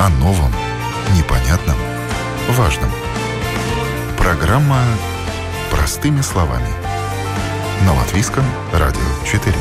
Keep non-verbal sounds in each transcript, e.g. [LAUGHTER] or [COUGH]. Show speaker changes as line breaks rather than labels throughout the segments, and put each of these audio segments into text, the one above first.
О новом, непонятном, важном. Программа «Простыми словами». На Латвийском радио 4.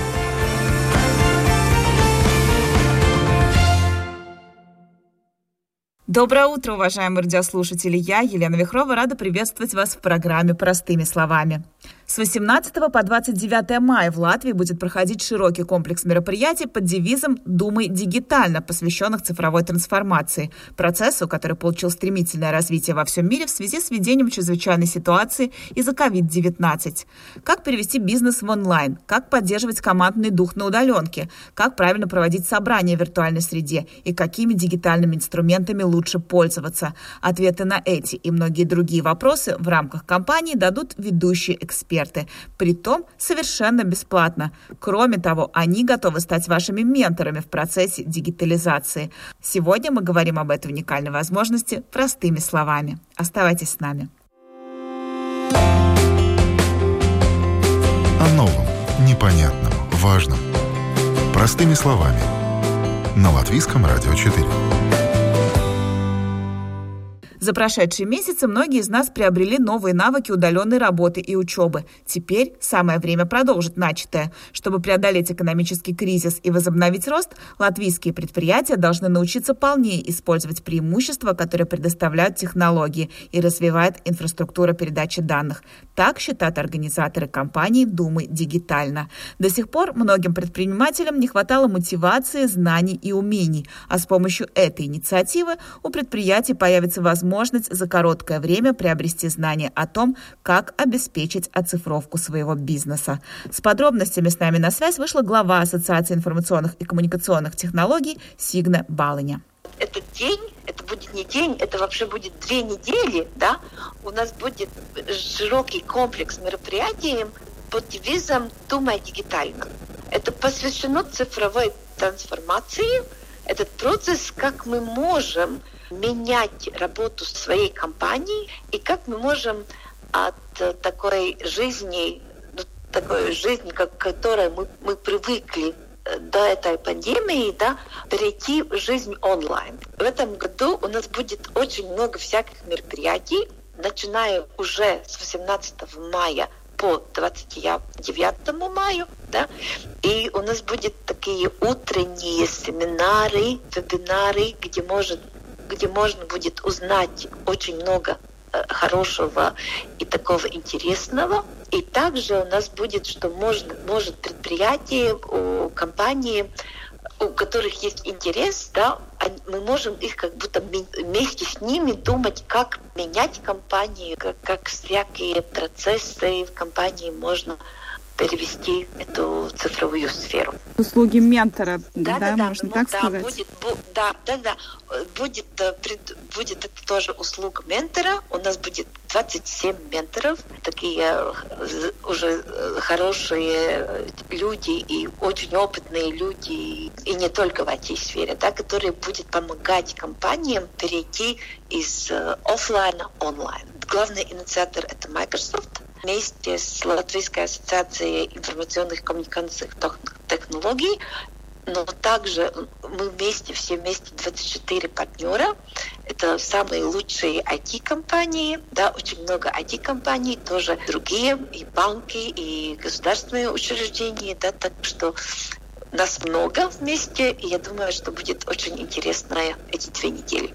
Доброе утро, уважаемые радиослушатели! Я, Елена Вихрова, рада приветствовать вас в программе «Простыми словами». С 18 по 29 мая в Латвии будет проходить широкий комплекс мероприятий под девизом «Думай дигитально», посвященных цифровой трансформации, процессу, который получил стремительное развитие во всем мире в связи с введением чрезвычайной ситуации из-за COVID-19. Как перевести бизнес в онлайн, как поддерживать командный дух на удаленке, как правильно проводить собрания в виртуальной среде? И какими дигитальными инструментами лучше пользоваться. Ответы на эти и многие другие вопросы в рамках кампании дадут ведущие эксперты эксперты, притом совершенно бесплатно. Кроме того, они готовы стать вашими менторами в процессе дигитализации. Сегодня мы говорим об этой уникальной возможности простыми словами. Оставайтесь с нами.
О новом, непонятном, важном. Простыми словами. На Латвийском радио 4.
За прошедшие месяцы многие из нас приобрели новые навыки удаленной работы и учебы. Теперь самое время продолжить начатое. Чтобы преодолеть экономический кризис и возобновить рост, латвийские предприятия должны научиться полнее использовать преимущества, которые предоставляют технологии и развивает инфраструктура передачи данных. Так считают организаторы компании «Думы дигитально». До сих пор многим предпринимателям не хватало мотивации, знаний и умений, а с помощью этой инициативы у предприятий появится возможность возможность за короткое время приобрести знания о том, как обеспечить оцифровку своего бизнеса. С подробностями с нами на связь вышла глава Ассоциации информационных и коммуникационных технологий Сигна Балыня
этот день, это будет не день, это вообще будет две недели, да, у нас будет широкий комплекс мероприятий под девизом «Думай дигитально». Это посвящено цифровой трансформации, этот процесс, как мы можем менять работу своей компании и как мы можем от такой жизни, ну, такой жизни, как, к которой мы, мы привыкли э, до этой пандемии, да, перейти в жизнь онлайн. В этом году у нас будет очень много всяких мероприятий, начиная уже с 18 мая по 29 мая, да, и у нас будет такие утренние семинары, вебинары, где может где можно будет узнать очень много э, хорошего и такого интересного. И также у нас будет, что можно, может предприятие, у компании, у которых есть интерес, да, мы можем их как будто вместе с ними думать, как менять компанию, как, как всякие процессы в компании можно перевести эту цифровую сферу.
Услуги ментора, да,
да, да
можно
ну,
так
да,
сказать?
Будет, бу, да, да, да. Будет, э, пред, будет это тоже услуга ментора. У нас будет 27 менторов, такие э, уже э, хорошие люди и очень опытные люди, и не только в IT-сфере, да, которые будут помогать компаниям перейти из офлайна онлайн. Главный инициатор — это Microsoft, вместе с Латвийской ассоциацией информационных коммуникационных технологий но также мы вместе, все вместе 24 партнера. Это самые лучшие IT-компании, да, очень много IT-компаний, тоже другие, и банки, и государственные учреждения, да, так что нас много вместе, и я думаю, что будет очень интересно эти две недели.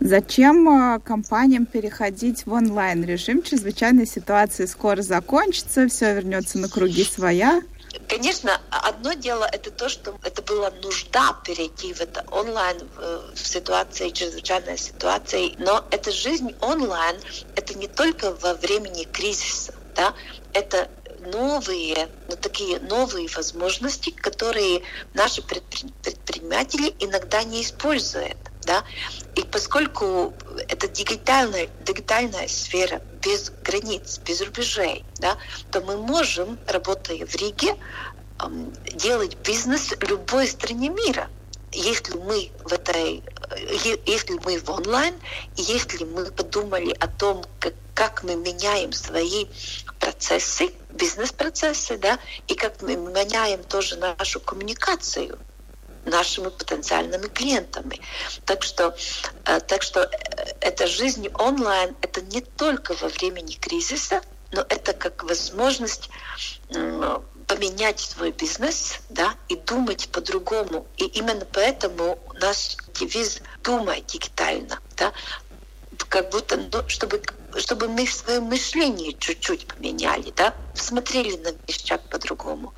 Зачем а, компаниям переходить в онлайн-режим? Чрезвычайная ситуация скоро закончится, все вернется на круги своя.
Конечно, одно дело это то, что это была нужда перейти в это онлайн в, в ситуации, чрезвычайной ситуации, но эта жизнь онлайн, это не только во времени кризиса, да, это новые, ну, такие новые возможности, которые наши предприниматели иногда не используют. Да? И поскольку это дигитальная, дигитальная сфера без границ, без рубежей, да, то мы можем, работая в Риге, делать бизнес в любой стране мира. Если мы в этой, если мы в онлайн, если мы подумали о том, как, как мы меняем свои процессы, бизнес-процессы, да, и как мы меняем тоже нашу коммуникацию нашими потенциальными клиентами. Так что, э, так что э, эта жизнь онлайн это не только во времени кризиса, но это как возможность поменять свой бизнес, да, и думать по-другому. И именно поэтому наш девиз «Думай дигитально», да, как будто, ну, чтобы, чтобы мы свое мышление чуть-чуть поменяли, да, смотрели на вещах по-другому.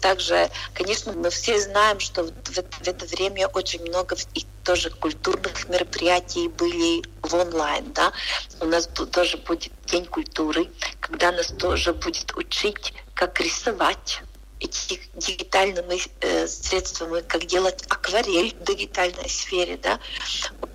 Также, конечно, мы все знаем, что в это время очень много и тоже культурных мероприятий были в онлайн, да. У нас тоже будет День культуры, когда нас тоже будет учить, как рисовать, эти дигитальными э, средствами, как делать акварель в дигитальной сфере, да.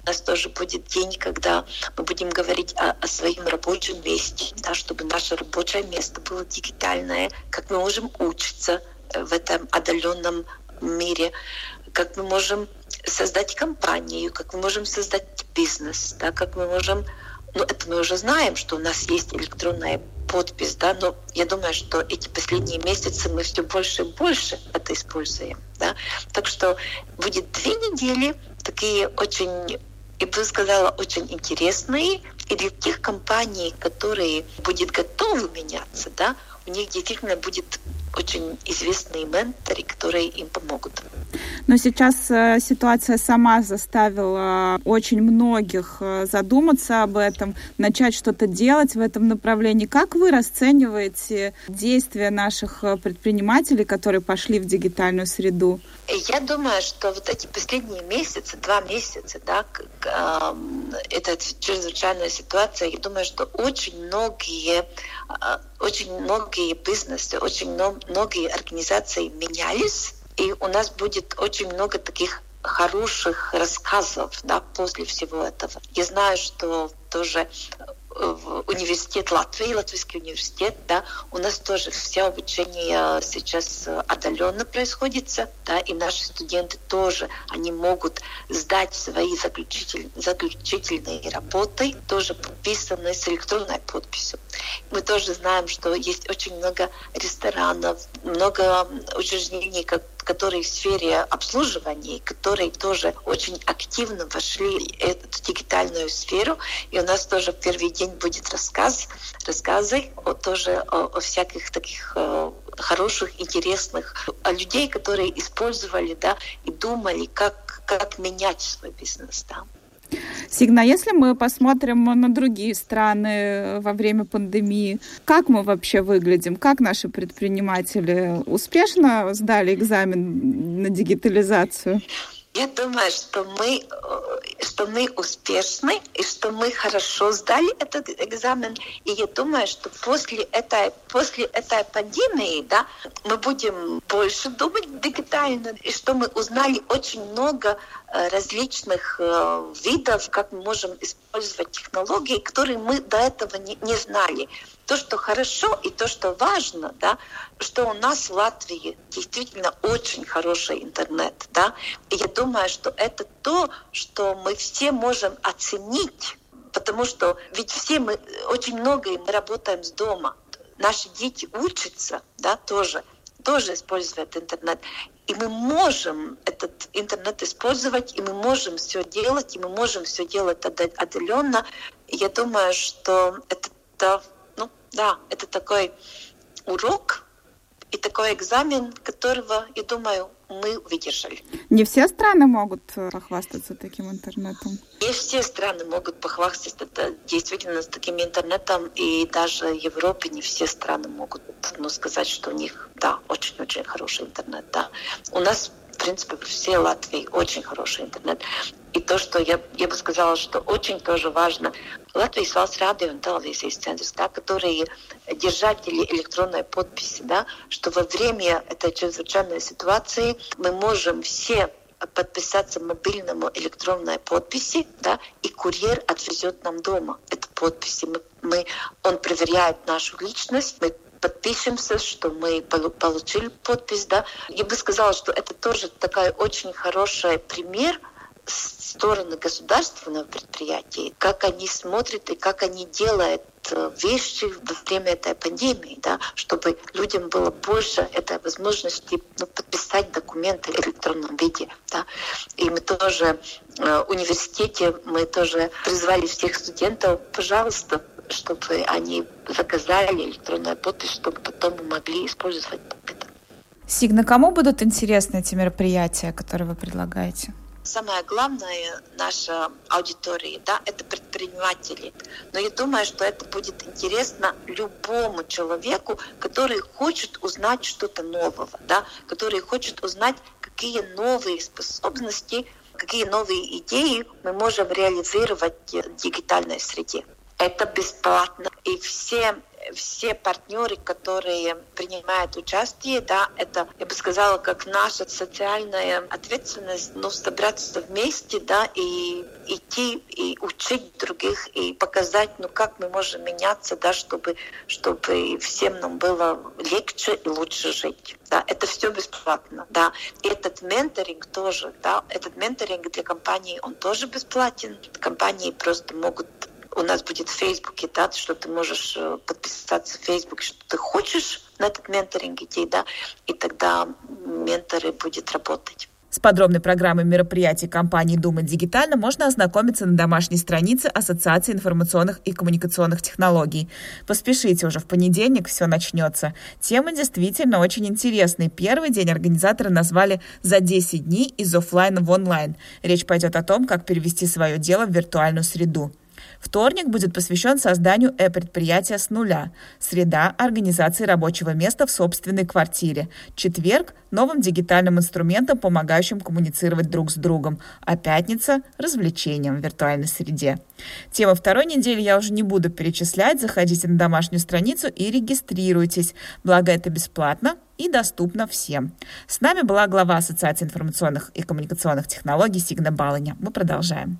У нас тоже будет день, когда мы будем говорить о, о своем рабочем месте, да, чтобы наше рабочее место было дигитальное, как мы можем учиться э, в этом отдаленном мире, как мы можем создать компанию, как мы можем создать бизнес, да, как мы можем ну, это мы уже знаем, что у нас есть электронная подпись, да, но я думаю, что эти последние месяцы мы все больше и больше это используем, да. Так что будет две недели такие очень и бы сказала, очень интересные. И для тех компаний, которые будут готовы меняться, да, у них действительно будет очень известные менторы, которые им помогут.
Но сейчас э, ситуация сама заставила очень многих э, задуматься об этом, начать что-то делать в этом направлении. Как вы расцениваете действия наших э, предпринимателей, которые пошли в дигитальную среду?
Я думаю, что вот эти последние месяцы, два месяца, да, это чрезвычайная ситуация, я думаю, что очень многие, очень многие бизнесы, очень многие организации менялись, и у нас будет очень много таких хороших рассказов да, после всего этого. Я знаю, что тоже университет Латвии, Латвийский университет, да, у нас тоже все обучение сейчас отдаленно происходит, да, и наши студенты тоже, они могут сдать свои заключитель, заключительные работы, тоже подписанные с электронной подписью. Мы тоже знаем, что есть очень много ресторанов, много учреждений, как которые в сфере обслуживания, которые тоже очень активно вошли в эту дигитальную сферу. И у нас тоже в первый день будет рассказ, рассказы о, тоже о, о всяких таких э, хороших, интересных о людей, которые использовали да, и думали, как, как менять свой бизнес. Да.
Сигна, если мы посмотрим на другие страны во время пандемии, как мы вообще выглядим? Как наши предприниматели успешно сдали экзамен на дигитализацию?
Я думаю, что мы, э, что мы успешны и что мы хорошо сдали этот экзамен. И я думаю, что после этой, после этой пандемии да, мы будем больше думать дигитально, и что мы узнали очень много э, различных э, видов, как мы можем использовать технологии, которые мы до этого не, не знали то, что хорошо и то, что важно, да, что у нас в Латвии действительно очень хороший интернет, да, и я думаю, что это то, что мы все можем оценить, потому что ведь все мы, очень многое мы работаем с дома, наши дети учатся, да, тоже, тоже используют интернет. И мы можем этот интернет использовать, и мы можем все делать, и мы можем все делать отдаленно. Я думаю, что это да, это такой урок и такой экзамен, которого, я думаю, мы выдержали.
Не все страны могут э, похвастаться таким интернетом?
Не все страны могут похвастаться это действительно с таким интернетом, и даже в Европе не все страны могут ну, сказать, что у них, да, очень-очень хороший интернет. Да. У нас в принципе, все Латвии очень хороший интернет. И то, что я, я бы сказала, что очень тоже важно, Латвийс valsts radio un televīzijas centrs, да, которые держатели электронной подписи, да, что во время этой чрезвычайной ситуации мы можем все подписаться мобильному электронной подписи, да, и курьер отвезет нам дома эту подпись. Мы, мы, он проверяет нашу личность, мы подпишемся, что мы получили подпись. Да. Я бы сказала, что это тоже такой очень хороший пример стороны государственного предприятия, как они смотрят и как они делают э, вещи во время этой пандемии, да, чтобы людям было больше этой возможности ну, подписать документы в электронном виде. Да. И мы тоже э, в университете мы тоже призвали всех студентов, пожалуйста, чтобы они заказали электронную подпись, чтобы потом могли использовать это.
Сигна, кому будут интересны эти мероприятия, которые вы предлагаете?
Самое главное наша аудитория, да, это предприниматели. Но я думаю, что это будет интересно любому человеку, который хочет узнать что-то нового, да, который хочет узнать, какие новые способности, какие новые идеи мы можем реализовать в дигитальной среде. Это бесплатно. И все все партнеры, которые принимают участие, да, это, я бы сказала, как наша социальная ответственность, ну, собраться вместе, да, и идти и учить других, и показать, ну, как мы можем меняться, да, чтобы, чтобы всем нам было легче и лучше жить. Да, это все бесплатно, да. И этот менторинг тоже, да, этот менторинг для компании, он тоже бесплатен. Компании просто могут у нас будет в Фейсбуке, да, что ты можешь э, подписаться в Фейсбуке, что ты хочешь на этот менторинг идти, да, и тогда менторы будет работать.
С подробной программой мероприятий компании «Дума Дигитально» можно ознакомиться на домашней странице Ассоциации информационных и коммуникационных технологий. Поспешите, уже в понедельник все начнется. Тема действительно очень интересная. Первый день организаторы назвали «За 10 дней из офлайна в онлайн». Речь пойдет о том, как перевести свое дело в виртуальную среду. Вторник будет посвящен созданию э-предприятия с нуля. Среда – организации рабочего места в собственной квартире. Четверг – новым дигитальным инструментом, помогающим коммуницировать друг с другом. А пятница – развлечением в виртуальной среде. Темы второй недели я уже не буду перечислять. Заходите на домашнюю страницу и регистрируйтесь. Благо это бесплатно и доступно всем. С нами была глава Ассоциации информационных и коммуникационных технологий Сигна Баланя. Мы продолжаем.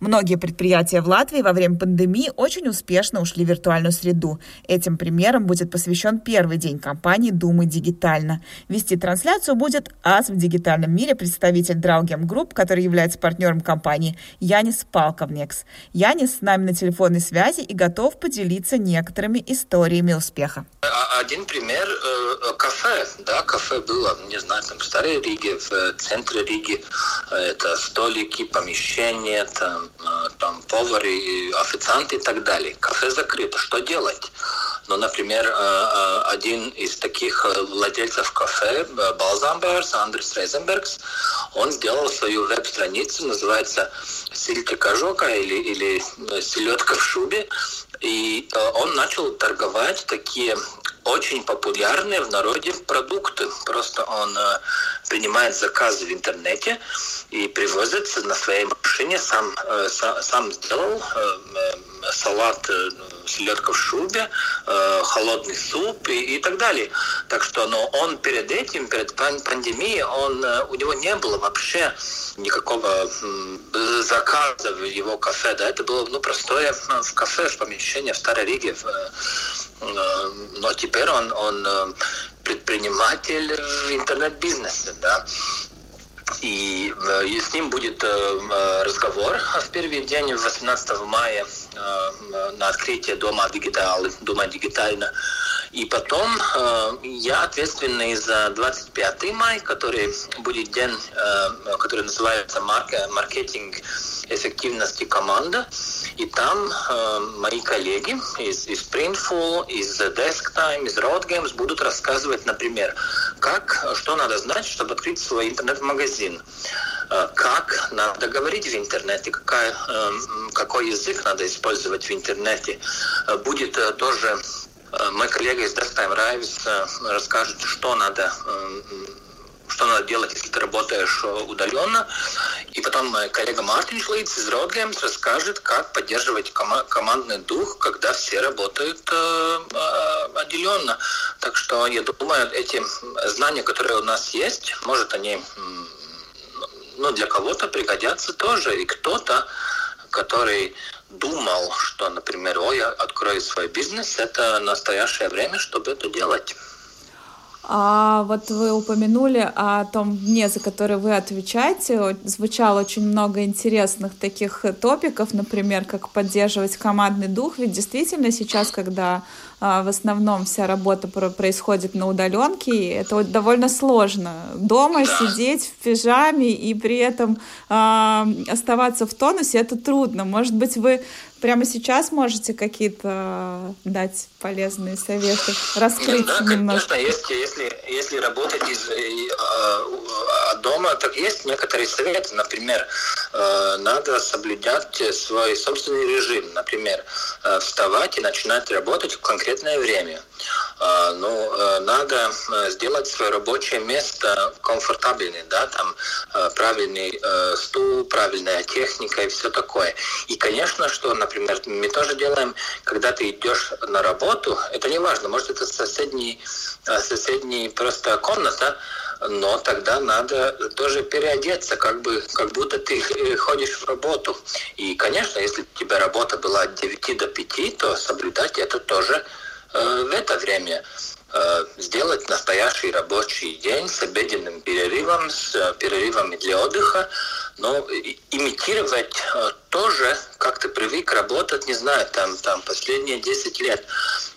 Многие предприятия в Латвии во время пандемии очень успешно ушли в виртуальную среду. Этим примером будет посвящен первый день компании «Думы дигитально». Вести трансляцию будет ас в дигитальном мире представитель Draugiem Group, который является партнером компании Янис Палковнекс. Янис с нами на телефонной связи и готов поделиться некоторыми историями успеха.
А, один пример э, кафе. Да, кафе было, не знаю, там в Старой Риге, в э, центре Риги. Это столики, помещения, там Э, там повары, официанты и так далее. Кафе закрыто, что делать? Ну, например, э, э, один из таких владельцев кафе, Балзамберс, Андрес Рейзенбергс, он сделал свою веб-страницу, называется «Силька Кажока» или, или «Селедка в шубе», и он начал торговать такие очень популярные в народе продукты. Просто он принимает заказы в интернете и привозит на своей машине, сам, э, сам, сделал э, э салат селедка в шубе, холодный суп и, и так далее. Так что но он перед этим, перед пандемией, он, у него не было вообще никакого заказа в его кафе. Да, это было ну, простое в кафе, в помещении в Старой Риге, в, но теперь он, он предприниматель в интернет-бизнесе, да. И, э, и с ним будет разговор. В первый день, 18 мая, на открытие Дома Дигитал, Дома Дигитально. И потом э, я ответственный за 25 май, который будет день, э, который называется маркетинг эффективности команда. И там э, мои коллеги из, из Printful, из Desktime, из Road Games будут рассказывать, например, как, что надо знать, чтобы открыть свой интернет-магазин э, как надо говорить в интернете, какая, э, какой язык надо использовать в интернете. Э, будет тоже мой коллега из Time Rives расскажет, что надо что надо делать, если ты работаешь удаленно. И потом коллега Мартин Шлейц из Roadgames расскажет, как поддерживать кома- командный дух, когда все работают э, э, отделенно. Так что я думаю, эти знания, которые у нас есть, может, они ну, для кого-то пригодятся тоже, и кто-то который думал, что, например, ой, я открою свой бизнес, это настоящее время, чтобы это делать.
А вот вы упомянули о том дне, за который вы отвечаете. Звучало очень много интересных таких топиков, например, как поддерживать командный дух. Ведь действительно сейчас, когда в основном вся работа происходит на удаленке, это довольно сложно. Дома сидеть в пижаме и при этом э, оставаться в тонусе, это трудно. Может быть, вы прямо сейчас можете какие-то дать полезные советы, раскрыть да, немножко?
Конечно, если, если, если работать из, э, дома, так есть некоторые советы. Например, э, надо соблюдать свой собственный режим. Например, э, вставать и начинать работать в конкретное время. Надо э, сделать свое рабочее место комфортабельным, да, там э, правильный э, стул, правильная техника и все такое. И, конечно, что, например, мы тоже делаем, когда ты идешь на работу, это не важно, может это соседний, соседний просто комната, но тогда надо тоже переодеться, как бы, как будто ты ходишь в работу. И, конечно, если у тебя работа была от 9 до 5, то соблюдать это тоже в это время сделать настоящий рабочий день с обеденным перерывом, с э, перерывами для отдыха, но имитировать э, тоже, как ты привык работать, не знаю, там, там последние 10 лет.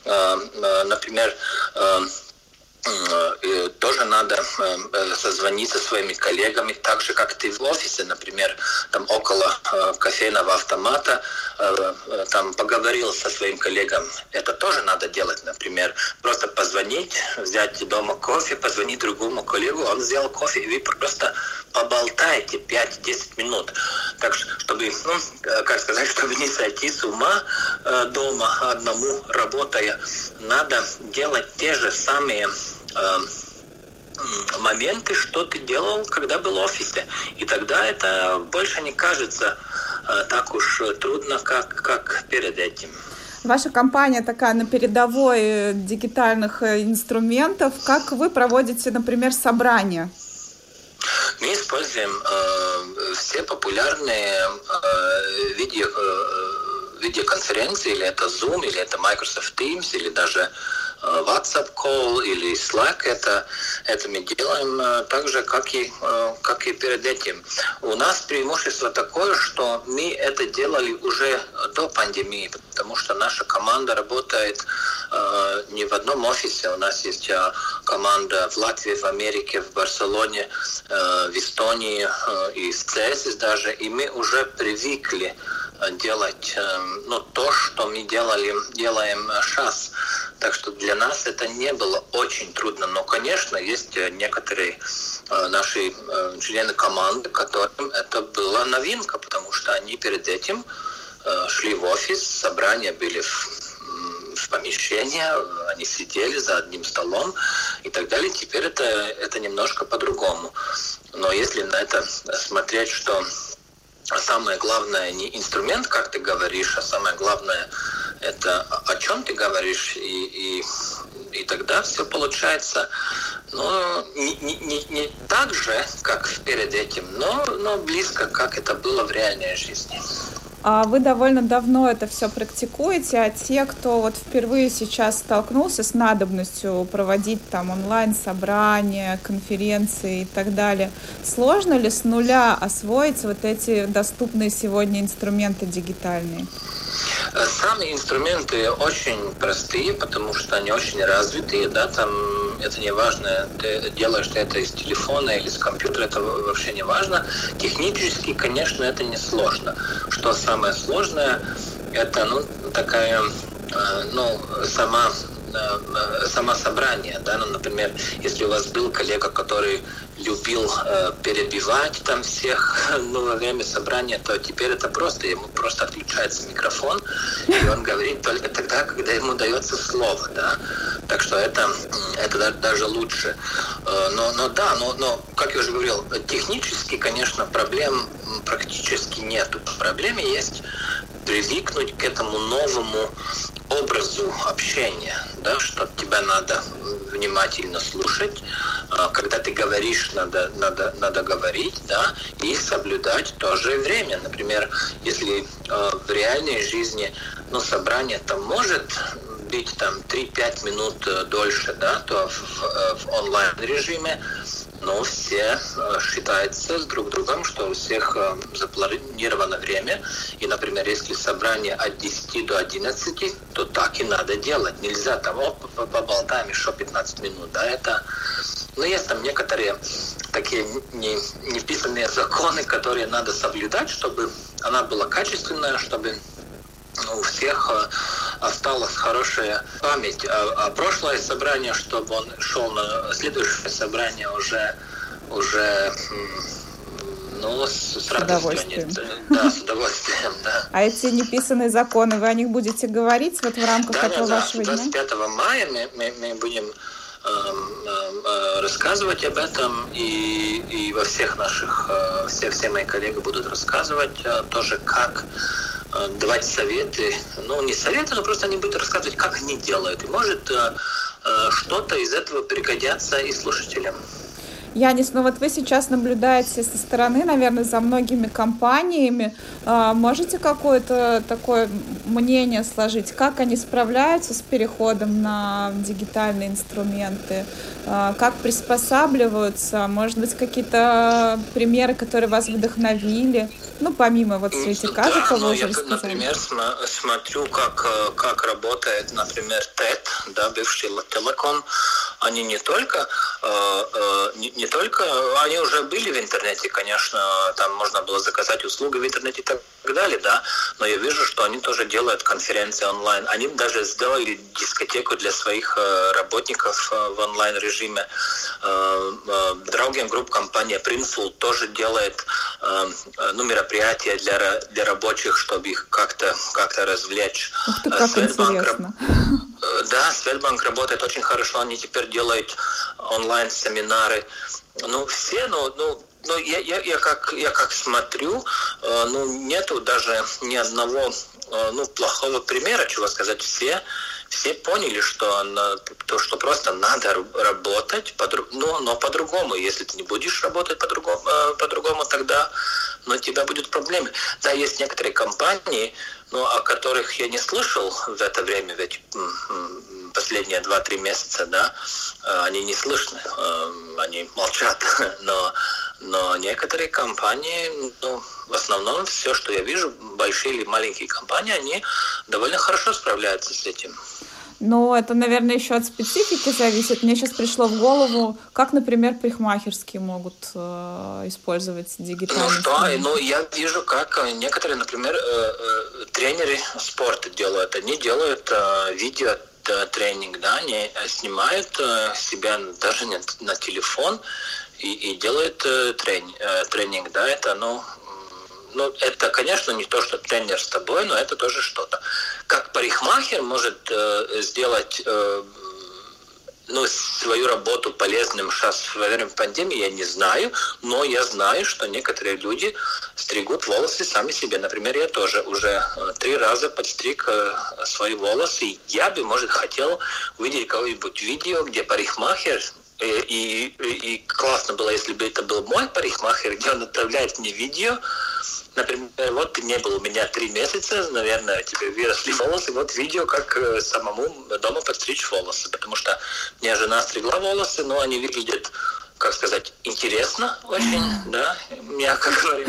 Э, э, например, э, тоже надо э, э, созвониться со своими коллегами, так же, как ты в офисе, например, там около э, кофейного автомата, там поговорил со своим коллегом. Это тоже надо делать, например, просто позвонить, взять дома кофе, позвонить другому коллегу, он сделал кофе, и вы просто поболтаете 5-10 минут. Так чтобы, ну, как сказать, [LAUGHS] чтобы не сойти с ума дома одному работая, надо делать те же самые Э, моменты, что ты делал, когда был в офисе. И тогда это больше не кажется э, так уж трудно, как, как перед этим.
Ваша компания такая на передовой дигитальных э, инструментов. Как вы проводите, например, собрания?
Мы используем э, все популярные э, видео, э, видеоконференции, или это Zoom, или это Microsoft Teams, или даже Э, WhatsApp call или Slack, это, это мы делаем э, так же, как и, э, как и перед этим. У нас преимущество такое, что мы это делали уже до пандемии, потому что наша команда работает э, не в одном офисе. У нас есть э, команда в Латвии, в Америке, в Барселоне, в Эстонии и в ЦЕСИС даже, и мы уже привыкли делать э, ну, то, что мы делали, делаем сейчас. Так что для нас это не было очень трудно. Но, конечно, есть э, некоторые э, наши члены команды, которым это была новинка, потому что они перед этим шли в офис, собрания были в в помещение, они сидели за одним столом и так далее. Теперь это, это немножко по-другому. Но если на это смотреть, что самое главное не инструмент, как ты говоришь, а самое главное это о чем ты говоришь, и, и, и тогда все получается ну, не, не, не так же, как перед этим, но, но близко, как это было в реальной жизни.
А вы довольно давно это все практикуете, а те, кто вот впервые сейчас столкнулся с надобностью проводить там онлайн-собрания, конференции и так далее, сложно ли с нуля освоить вот эти доступные сегодня инструменты дигитальные?
Сами инструменты очень простые, потому что они очень развитые, да, там это не важно, ты делаешь это из телефона или с компьютера, это вообще не важно. Технически, конечно, это не сложно. Что самое сложное, это ну, такая э, ну, сама Э, само собрание, да, ну, например, если у вас был коллега, который любил э, перебивать там всех [LAUGHS] ну, во время собрания, то теперь это просто, ему просто отключается микрофон, и он говорит только тогда, когда ему дается слово, да, так что это, это даже лучше. Э, но, но да, но, но, как я уже говорил, технически, конечно, проблем практически нету. Проблемы есть привыкнуть к этому новому образу общения, да, что тебя надо внимательно слушать. А, когда ты говоришь, надо, надо, надо говорить, да, и соблюдать тоже время. Например, если э, в реальной жизни ну, собрание там может быть там 3-5 минут э, дольше, да, то в, э, в онлайн-режиме но все э, считается с друг другом, что у всех запланировано время. И, например, если собрание от 10 до 11, то так и надо делать. Нельзя там, поболтаем еще 15 минут. Да, это... Но есть там некоторые такие не, неписанные законы, которые надо соблюдать, чтобы она была качественная, чтобы у всех э, осталась хорошая память. А, а прошлое собрание, чтобы он шел на следующее собрание уже, уже ну, с, с, удовольствием. Да, с удовольствием, да. [LAUGHS]
А эти неписанные законы, вы о них будете говорить вот в рамках
да,
этого
да,
вашего
да. 25 мая мы, мы, мы будем эм, эм, э, рассказывать об этом, и, и во всех наших, э, все, все мои коллеги будут рассказывать тоже, как давать советы, ну не советы, но просто они будут рассказывать, как они делают. И может э, э, что-то из этого пригодятся и слушателям.
Янис, ну вот вы сейчас наблюдаете со стороны, наверное, за многими компаниями. А, можете какое-то такое мнение сложить, как они справляются с переходом на дигитальные инструменты, а, как приспосабливаются, может быть, какие-то примеры, которые вас вдохновили? Ну, помимо вот светика,
да, ну, я, например, смотрю, как, э, как работает, например, ТЭТ, да, бывший Телеком. Они не только, э, э, не, не только, они уже были в интернете, конечно, там можно было заказать услуги в интернете и так далее, да, но я вижу, что они тоже делают конференции онлайн. Они даже сделали дискотеку для своих работников в онлайн-режиме. Другим групп компания Printful тоже делает ну, мероприятия для, для рабочих, чтобы их как-то как развлечь.
Ух ты, как Светбанк, интересно.
Э, да, Светбанк работает очень хорошо, они теперь делают онлайн-семинары. Ну, все, ну, ну, ну я, я, я, как, я как смотрю, э, ну, нету даже ни одного э, ну, плохого примера, чего сказать. Все все поняли, что на, то, что просто надо работать, по, ну, но по-другому. Если ты не будешь работать по-другому, по-другому, тогда но у тебя будут проблемы. Да, есть некоторые компании, но о которых я не слышал в это время, ведь последние 2-3 месяца, да, э, они не слышны, э, они молчат, [LAUGHS] но, но некоторые компании, ну, в основном все, что я вижу, большие или маленькие компании, они довольно хорошо справляются с этим.
Но это, наверное, еще от специфики зависит. Мне сейчас пришло в голову, как, например, парикмахерские могут э, использовать дигитальные.
Ну что, ну я вижу, как некоторые, например, э, э, тренеры спорта делают. Они делают э, видео э, тренинг, да, они снимают э, себя даже не на телефон и, и делают э, трени, э, тренинг, да, это, ну, ну, это, конечно, не то, что тренер с тобой, но это тоже что-то. Как парикмахер может э, сделать э, ну, свою работу полезным сейчас во время пандемии, я не знаю, но я знаю, что некоторые люди стригут волосы сами себе. Например, я тоже уже э, три раза подстриг э, свои волосы. Я бы, может, хотел увидеть какое-нибудь видео, где парикмахер и, и, и классно было, если бы это был мой парикмахер, где он отправляет мне видео, Например, вот ты не был у меня три месяца, наверное, тебе выросли волосы, вот видео, как э, самому дома подстричь волосы, потому что мне жена стригла волосы, но они выглядят как сказать, интересно очень, да, мягко говоря,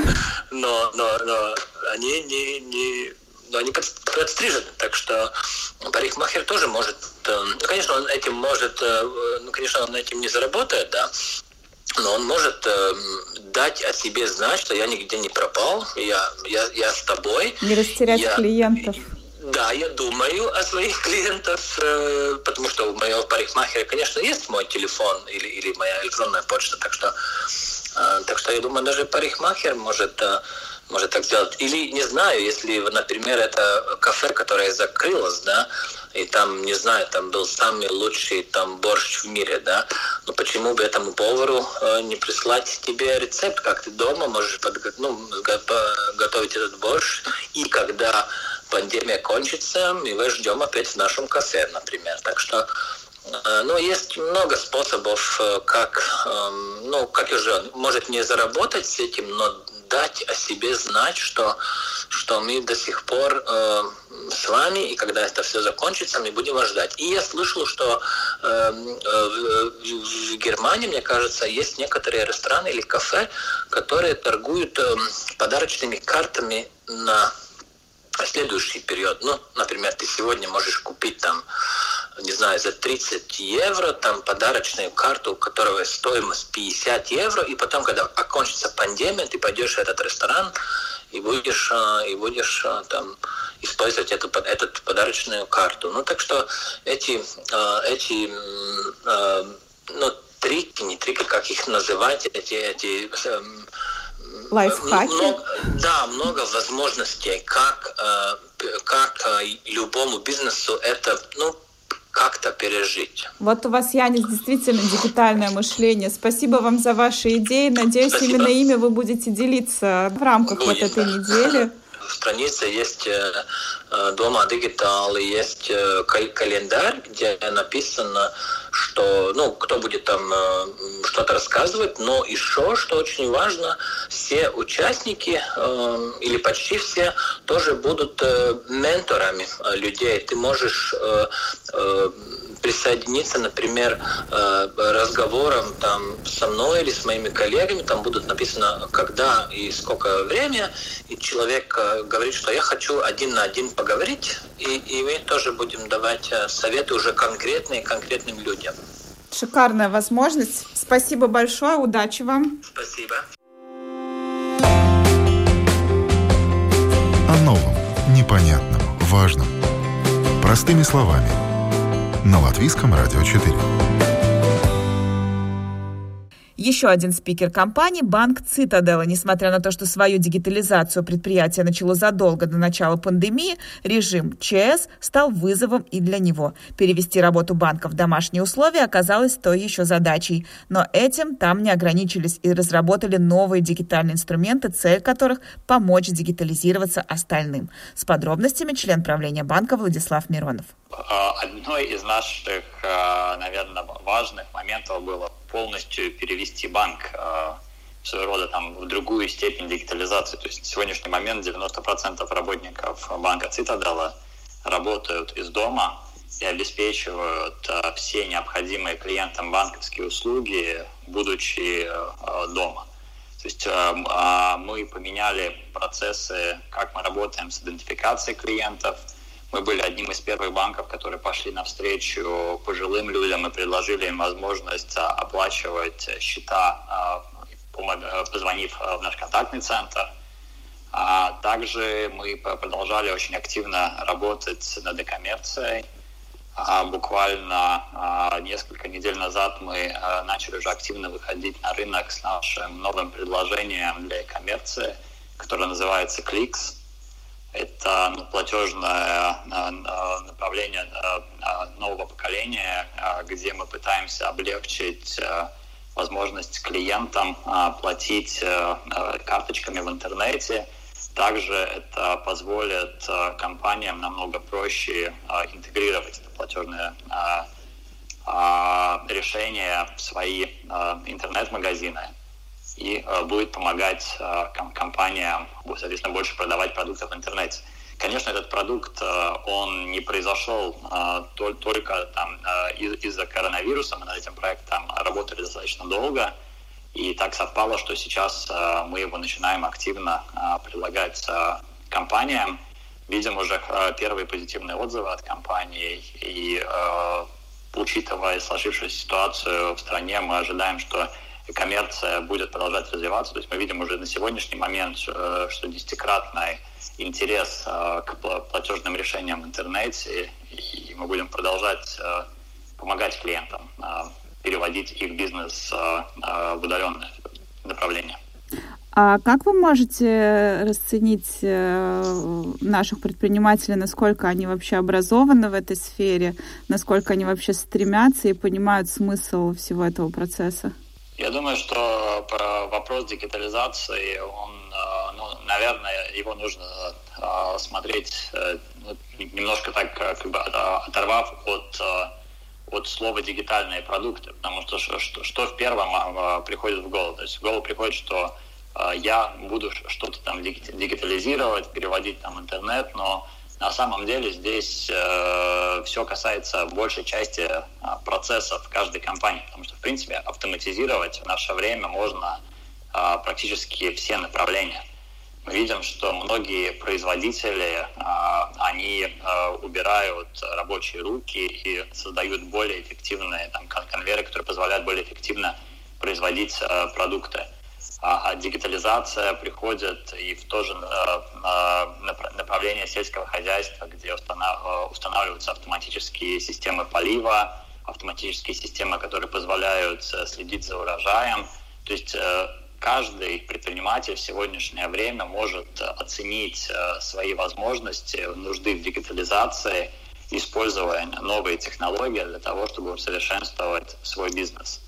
но, но, но они не, не, но они подстрижены, так что парикмахер тоже может, э, ну, конечно, он этим может, э, ну, конечно, он этим не заработает, да, но он может э, дать о себе знать, что я нигде не пропал, я, я, я с тобой.
Не растерять я, клиентов.
Да, я думаю о своих [LAUGHS] клиентах, э, потому что у моего парикмахера, конечно, есть мой телефон или, или моя электронная почта, так что, э, так что я думаю, даже парикмахер может, э, может так сделать. Или, не знаю, если, например, это кафе, которое закрылось, да, и там, не знаю, там был самый лучший там борщ в мире, да, но почему бы этому повару э, не прислать тебе рецепт, как ты дома можешь подго- ну, готовить этот борщ, и когда пандемия кончится, мы вас ждем опять в нашем кафе, например. Так что но есть много способов, как, эм, ну, как уже, может не заработать с этим, но дать о себе знать, что, что мы до сих пор э, с вами, и когда это все закончится, мы будем вас ждать. И я слышал, что э, э, в Германии, мне кажется, есть некоторые рестораны или кафе, которые торгуют э, подарочными картами на следующий период. Ну, например, ты сегодня можешь купить там не знаю, за 30 евро, там подарочную карту, у которой стоимость 50 евро, и потом, когда окончится пандемия, ты пойдешь в этот ресторан и будешь, а, и будешь а, там использовать эту, эту подарочную карту. Ну, так что эти, а, эти ну, трики, не трики, как их называть, эти, эти эм,
Лайфхаки?
Много, да, много возможностей, как, как любому бизнесу это, ну, как-то пережить.
Вот у вас, Янис, действительно дигитальное мышление. Спасибо вам за ваши идеи. Надеюсь, Спасибо. именно ими вы будете делиться в рамках Будет, вот этой недели.
В [LAUGHS] странице есть э, дома дигитал, есть э, календарь, где написано, что, ну, кто будет там что-то рассказывать, но еще, что очень важно, все участники или почти все тоже будут менторами людей. Ты можешь присоединиться, например, э, разговором там со мной или с моими коллегами, там будут написано, когда и сколько время, и человек э, говорит, что я хочу один на один поговорить, и, и мы тоже будем давать э, советы уже конкретные конкретным людям.
Шикарная возможность. Спасибо большое, удачи вам.
Спасибо.
О новом, непонятном, важном. Простыми словами – на Латвийском радио 4.
Еще один спикер компании – банк Цитадела. Несмотря на то, что свою дигитализацию предприятие начало задолго до начала пандемии, режим ЧС стал вызовом и для него. Перевести работу банка в домашние условия оказалось той еще задачей. Но этим там не ограничились и разработали новые дигитальные инструменты, цель которых – помочь дигитализироваться остальным. С подробностями член правления банка Владислав Миронов.
А, одной из наших, а, наверное, важных моментов было полностью перевести банк а, своего рода там в другую степень дигитализации. То есть на сегодняшний момент 90% работников банка Цитадела работают из дома и обеспечивают все необходимые клиентам банковские услуги, будучи дома. То есть мы поменяли процессы, как мы работаем с идентификацией клиентов – мы были одним из первых банков, которые пошли навстречу пожилым людям и предложили им возможность а, оплачивать счета, а, а, позвонив в наш контактный центр. Также мы продолжали очень активно работать над коммерцией. А буквально несколько недель назад мы начали уже активно выходить на рынок с нашим новым предложением для коммерции, которое называется Clicks. Это ну, платежное направление нового поколения, где мы пытаемся облегчить возможность клиентам платить карточками в интернете. Также это позволит компаниям намного проще интегрировать это платежное решение в свои интернет-магазины и э, будет помогать э, компаниям, соответственно, больше продавать продукты в интернете. Конечно, этот продукт, э, он не произошел только там, из-за коронавируса. Мы над этим проектом работали достаточно долго. И так совпало, что сейчас мы его начинаем активно предлагать компаниям. Видим уже первые позитивные отзывы от компаний. И учитывая сложившуюся ситуацию в стране, мы ожидаем, что коммерция будет продолжать развиваться. То есть мы видим уже на сегодняшний момент, э, что десятикратный интерес э, к платежным решениям в интернете, и мы будем продолжать э, помогать клиентам переводить их бизнес в удаленное направление.
А как вы можете расценить наших предпринимателей, насколько они вообще образованы в этой сфере, насколько они вообще стремятся и понимают смысл всего этого процесса?
Я думаю, что вопрос дигитализации, он, э, ну, наверное, его нужно э, смотреть э, ну, немножко так, как бы оторвав от от слова дигитальные продукты, потому что что, что в первом приходит в голову? То есть в голову приходит, что я буду что-то там дигитализировать, переводить там интернет, но на самом деле здесь э, все касается большей части э, процессов каждой компании, потому что, в принципе, автоматизировать в наше время можно э, практически все направления. Мы видим, что многие производители, э, они э, убирают рабочие руки и создают более эффективные там, конвейеры, которые позволяют более эффективно производить э, продукты. А, а дигитализация приходит и в то же э, направление сельского хозяйства, где э, устанавливаются автоматические системы полива, автоматические системы, которые позволяют э, следить за урожаем. То есть каждый предприниматель в сегодняшнее время может оценить свои возможности, нужды в дигитализации, используя новые технологии для того, чтобы усовершенствовать свой бизнес.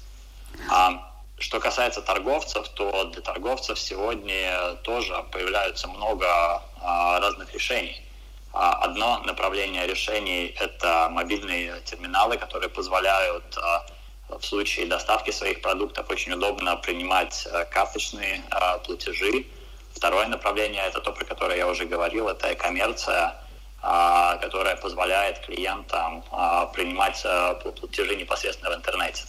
А что касается торговцев, то для торговцев сегодня тоже появляются много а, разных решений. А, одно направление решений – это мобильные терминалы, которые позволяют а, в случае доставки своих продуктов очень удобно принимать карточные платежи. Второе направление – это то, про которое я уже говорил, это коммерция, которая позволяет клиентам принимать платежи непосредственно в интернете.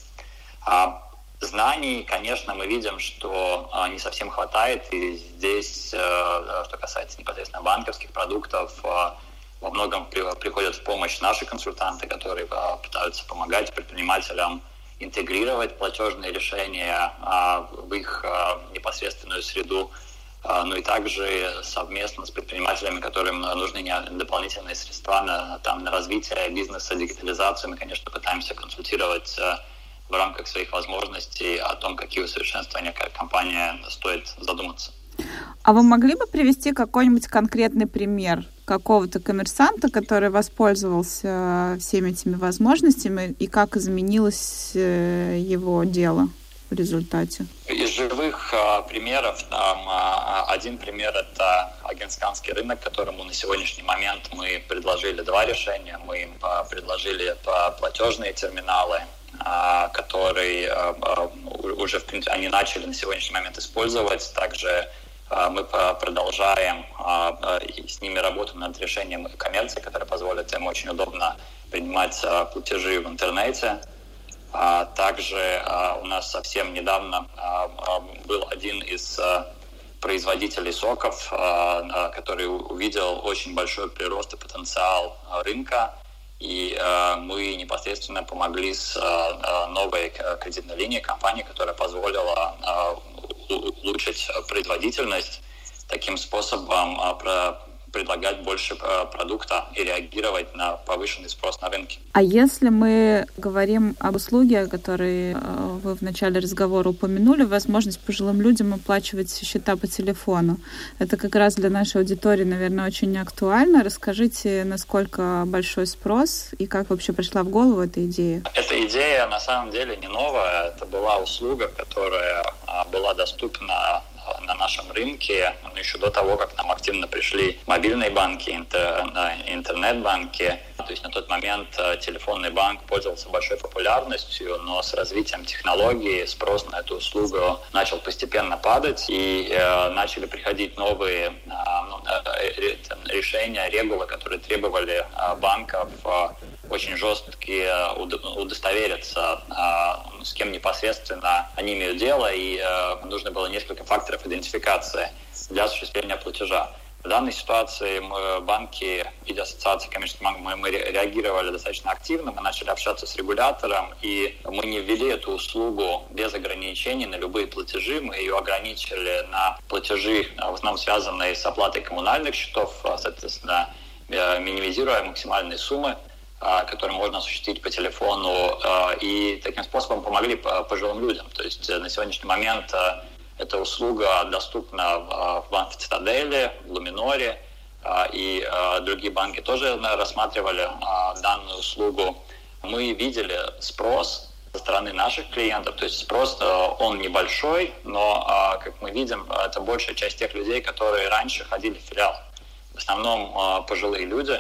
Знаний, конечно, мы видим, что а, не совсем хватает, и здесь, э, э, что касается непосредственно банковских продуктов, э, во многом приходят в помощь наши консультанты, которые пытаются помогать предпринимателям интегрировать платежные решения а, в их непосредственную среду, ну и также совместно с предпринимателями, которым нужны дополнительные средства на, там, на развитие бизнеса, дигитализацию, мы, конечно, пытаемся консультировать в рамках своих возможностей о том, какие усовершенствования как компания стоит задуматься.
А вы могли бы привести какой-нибудь конкретный пример какого-то коммерсанта, который воспользовался всеми этими возможностями и как изменилось э, его дело в результате?
Из живых а, примеров там а, один пример это агентсканский рынок, которому на сегодняшний момент мы предложили два решения. Мы а, предложили платежные терминалы а, который а, а, уже, в принципе, они начали на сегодняшний момент использовать. Также мы продолжаем с ними работу над решением коммерции, которое позволит им очень удобно принимать платежи в интернете. Также у нас совсем недавно был один из производителей соков, который увидел очень большой прирост и потенциал рынка и э, мы непосредственно помогли с э, новой кредитной линией компании, которая позволила э, улучшить производительность таким способом э, предлагать больше э, продукта и реагировать на повышенный спрос на рынке.
А если мы говорим об услуге, которые э, вы в начале разговора упомянули, возможность пожилым людям оплачивать счета по телефону. Это как раз для нашей аудитории, наверное, очень актуально. Расскажите, насколько большой спрос и как вообще пришла в голову эта идея?
Эта идея на самом деле не новая. Это была услуга, которая а, была доступна на нашем рынке, ну, еще до того, как нам активно пришли мобильные банки, интер, интернет-банки. То есть на тот момент э, телефонный банк пользовался большой популярностью, но с развитием технологий спрос на эту услугу начал постепенно падать, и э, начали приходить новые э, ну, э, решения, регулы, которые требовали э, банков э, очень жесткие э, удостовериться, э, с кем непосредственно они имеют дело, и э, нужно было несколько факторов идентификации для осуществления платежа. В данной ситуации мы, банки и ассоциации коммерческих банков, мы, мы реагировали достаточно активно, мы начали общаться с регулятором, и мы не ввели эту услугу без ограничений на любые платежи, мы ее ограничили на платежи, в основном связанные с оплатой коммунальных счетов, соответственно, минимизируя максимальные суммы а, которые можно осуществить по телефону, а, и таким способом помогли пожилым людям. То есть э, на сегодняшний момент э, эта услуга доступна в банке Цитадели, в Луминоре, а, и другие банки тоже рассматривали данную услугу. Мы видели спрос со стороны наших клиентов, то есть спрос э, он небольшой, но, как мы видим, это большая часть тех людей, которые раньше ходили в филиал. В основном пожилые люди,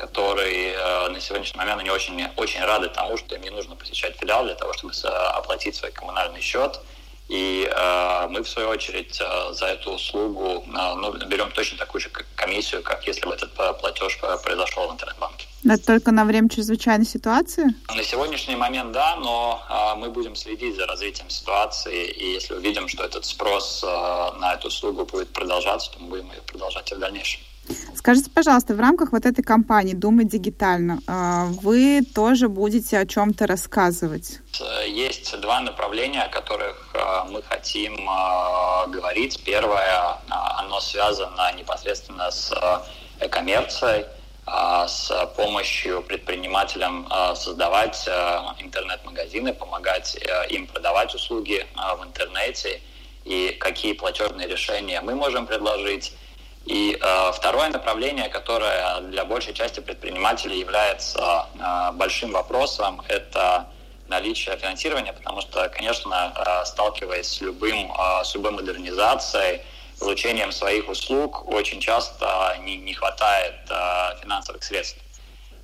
которые э, на сегодняшний момент они очень, очень рады тому, что им не нужно посещать филиал для того, чтобы оплатить свой коммунальный счет. И э, мы, в свою очередь, э, за эту услугу э, ну, берем точно такую же комиссию, как если бы этот платеж произошел в интернет-банке.
Это только на время чрезвычайной ситуации?
На сегодняшний момент да, но э, мы будем следить за развитием ситуации, и если увидим, что этот спрос э, на эту услугу будет продолжаться, то мы будем ее продолжать и в дальнейшем.
Скажите, пожалуйста, в рамках вот этой кампании «Думай дигитально» а, вы тоже будете о чем-то рассказывать?
Есть два направления, о которых а, мы хотим а, говорить. Первое, оно связано непосредственно с коммерцией, с помощью предпринимателям создавать интернет-магазины, помогать им продавать услуги в интернете и какие платежные решения мы можем предложить и э, второе направление, которое для большей части предпринимателей является э, большим вопросом, это наличие финансирования, потому что, конечно, э, сталкиваясь с любым, э, с любой модернизацией, получением своих услуг, очень часто не, не хватает э, финансовых средств.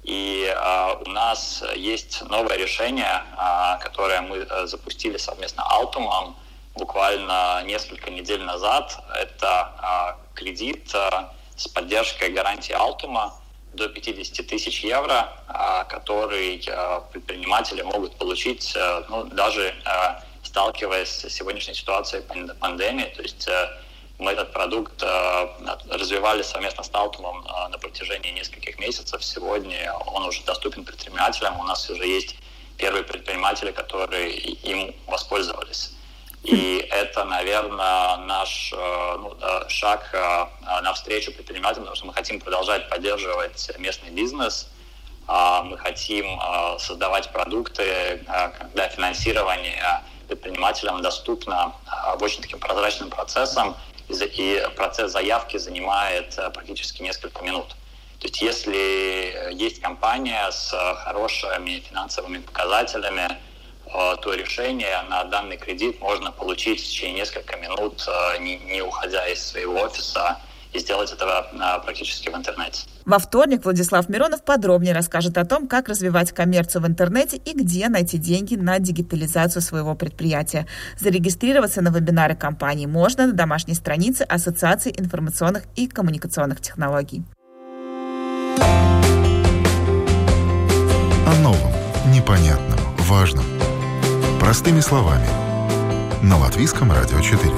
И э, у нас есть новое решение, э, которое мы э, запустили совместно Altumom буквально несколько недель назад. Это э, кредит э, с поддержкой гарантии Алтума до 50 тысяч евро, э, который э, предприниматели могут получить, ну, даже сталкиваясь с сегодняшней ситуацией пандемии. То есть мы этот продукт развивали совместно с Алтумом на протяжении нескольких месяцев. Сегодня он уже доступен предпринимателям. У нас уже есть первые предприниматели, которые им воспользовались. И это, наверное, наш э, ну, шаг э, навстречу предпринимателям, потому что мы хотим продолжать поддерживать местный бизнес, а мы хотим э, создавать продукты, когда финансирование предпринимателям доступно очень таким прозрачным процессом, и процесс заявки занимает практически несколько минут. То есть если есть компания с хорошими финансовыми показателями, Э, то решение на данный кредит можно получить в течение нескольких минут, э, не, не уходя из своего офиса, и сделать это э, практически в интернете.
Во вторник Владислав Миронов подробнее расскажет о том, как развивать коммерцию в интернете и где найти деньги на дигитализацию своего предприятия. Зарегистрироваться на вебинары компании можно на домашней странице Ассоциации информационных и коммуникационных технологий.
О новом, непонятном, важном – Простыми словами. На Латвийском радио 4.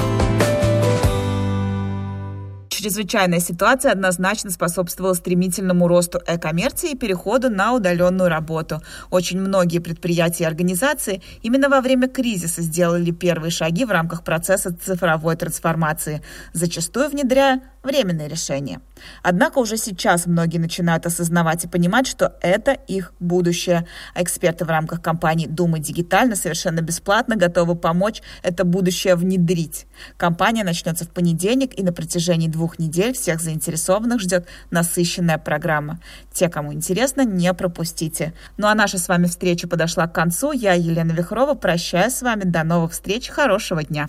Чрезвычайная ситуация однозначно способствовала стремительному росту э-коммерции и переходу на удаленную работу. Очень многие предприятия и организации именно во время кризиса сделали первые шаги в рамках процесса цифровой трансформации, зачастую внедряя временные решения. Однако уже сейчас многие начинают осознавать и понимать, что это их будущее. А эксперты в рамках компании «Думай дигитально» совершенно бесплатно готовы помочь это будущее внедрить. Компания начнется в понедельник, и на протяжении двух недель всех заинтересованных ждет насыщенная программа. Те, кому интересно, не пропустите. Ну а наша с вами встреча подошла к концу. Я, Елена Вихрова, прощаюсь с вами. До новых встреч. Хорошего дня.